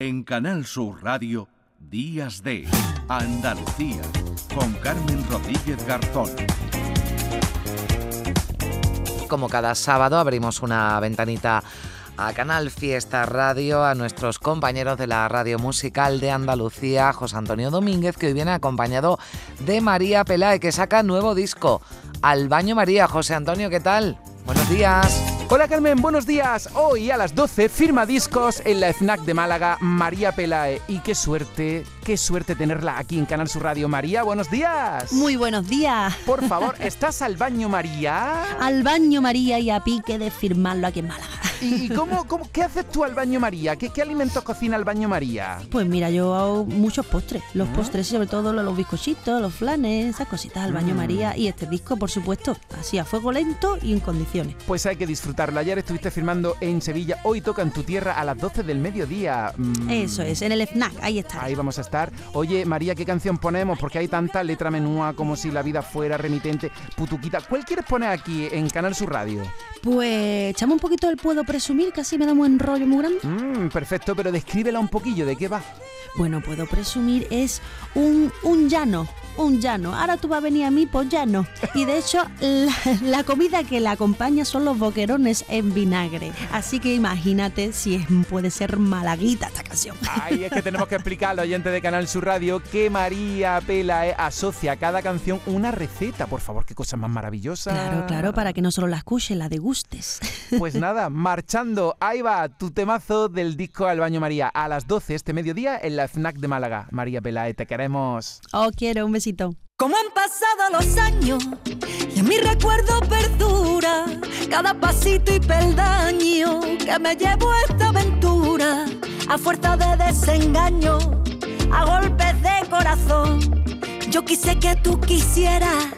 En Canal Sur Radio, Días de Andalucía, con Carmen Rodríguez Garzón. Como cada sábado abrimos una ventanita a Canal Fiesta Radio, a nuestros compañeros de la radio musical de Andalucía, José Antonio Domínguez, que hoy viene acompañado de María Pelae, que saca nuevo disco. Al baño María, José Antonio, ¿qué tal? Buenos días. Hola Carmen, buenos días. Hoy a las 12 firma discos en la FNAC de Málaga María Pelae. Y qué suerte, qué suerte tenerla aquí en Canal Sur Radio. María, buenos días. Muy buenos días. Por favor, ¿estás al baño María? Al baño María y a pique de firmarlo aquí en Málaga. ¿Y cómo, cómo, qué haces tú al baño María? ¿Qué, ¿Qué, alimentos cocina al baño María? Pues mira, yo hago muchos postres. Los postres, sobre todo los bizcochitos, los flanes, esas cositas al baño María. Y este disco, por supuesto, así a fuego lento y en condiciones. Pues hay que disfrutarlo. Ayer estuviste firmando en Sevilla, hoy toca en tu tierra a las 12 del mediodía. Mm. Eso es, en el FNAC, ahí está. Ahí vamos a estar. Oye, María, ¿qué canción ponemos? Porque hay tanta letra menúa como si la vida fuera remitente, putuquita. ¿Cuál quieres poner aquí en Canal Sur Radio? Pues echamos un poquito del puedo presumir, que así me da un buen rollo muy grande. Mm, perfecto, pero descríbela un poquillo, ¿de qué va? Bueno, puedo presumir es un, un llano, un llano. Ahora tú vas a venir a mí por llano. Y de hecho, la, la, comida que la acompaña son los boquerones en vinagre. Así que imagínate si es, puede ser malaguita esta canción. Ay, es que tenemos que explicar al oyente de Canal Sur Radio que María Pelae asocia a cada canción una receta. Por favor, qué cosa más maravillosa. Claro, claro, para que no solo la escuches, la degustes. Pues nada, marchando. Ahí va tu temazo del disco Al Baño María. A las 12 este mediodía en la FNAC de Málaga. María Pelae, te queremos. Oh, quiero un besito. Como han pasado los años y en mi recuerdo perdura cada pasito y peldaño que me llevo a esta aventura a fuerza de desengaño, a golpes de corazón. Yo quise que tú quisieras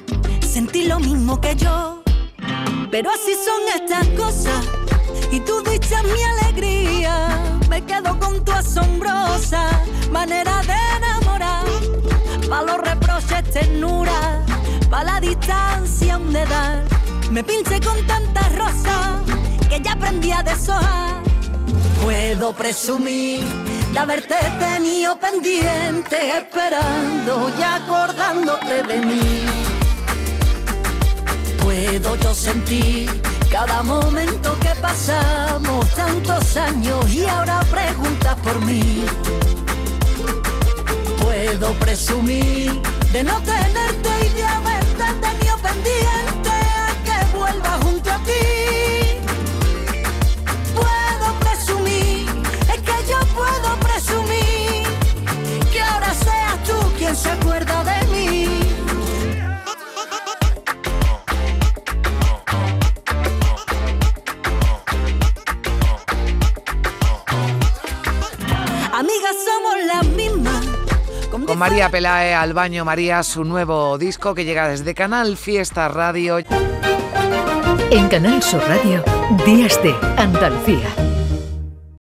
sentir lo mismo que yo, pero así son estas cosas ternura, pa' la distancia un dedal. Me pinché con tantas rosas que ya aprendí a deshojar. Puedo presumir de haberte tenido pendiente, esperando y acordándote de mí. Puedo yo sentir cada momento que pasamos, tantos años y ahora preguntas por mí puedo presumir de no tenerte y de haberte tenido pendiente a que vuelva junto a ti. Puedo presumir, es que yo puedo presumir que ahora seas tú quien se acuerda de mí. Amigas somos las mismas con María Pelae al baño María, su nuevo disco que llega desde Canal Fiesta Radio. En Canal Sur Radio, Días de Andalucía.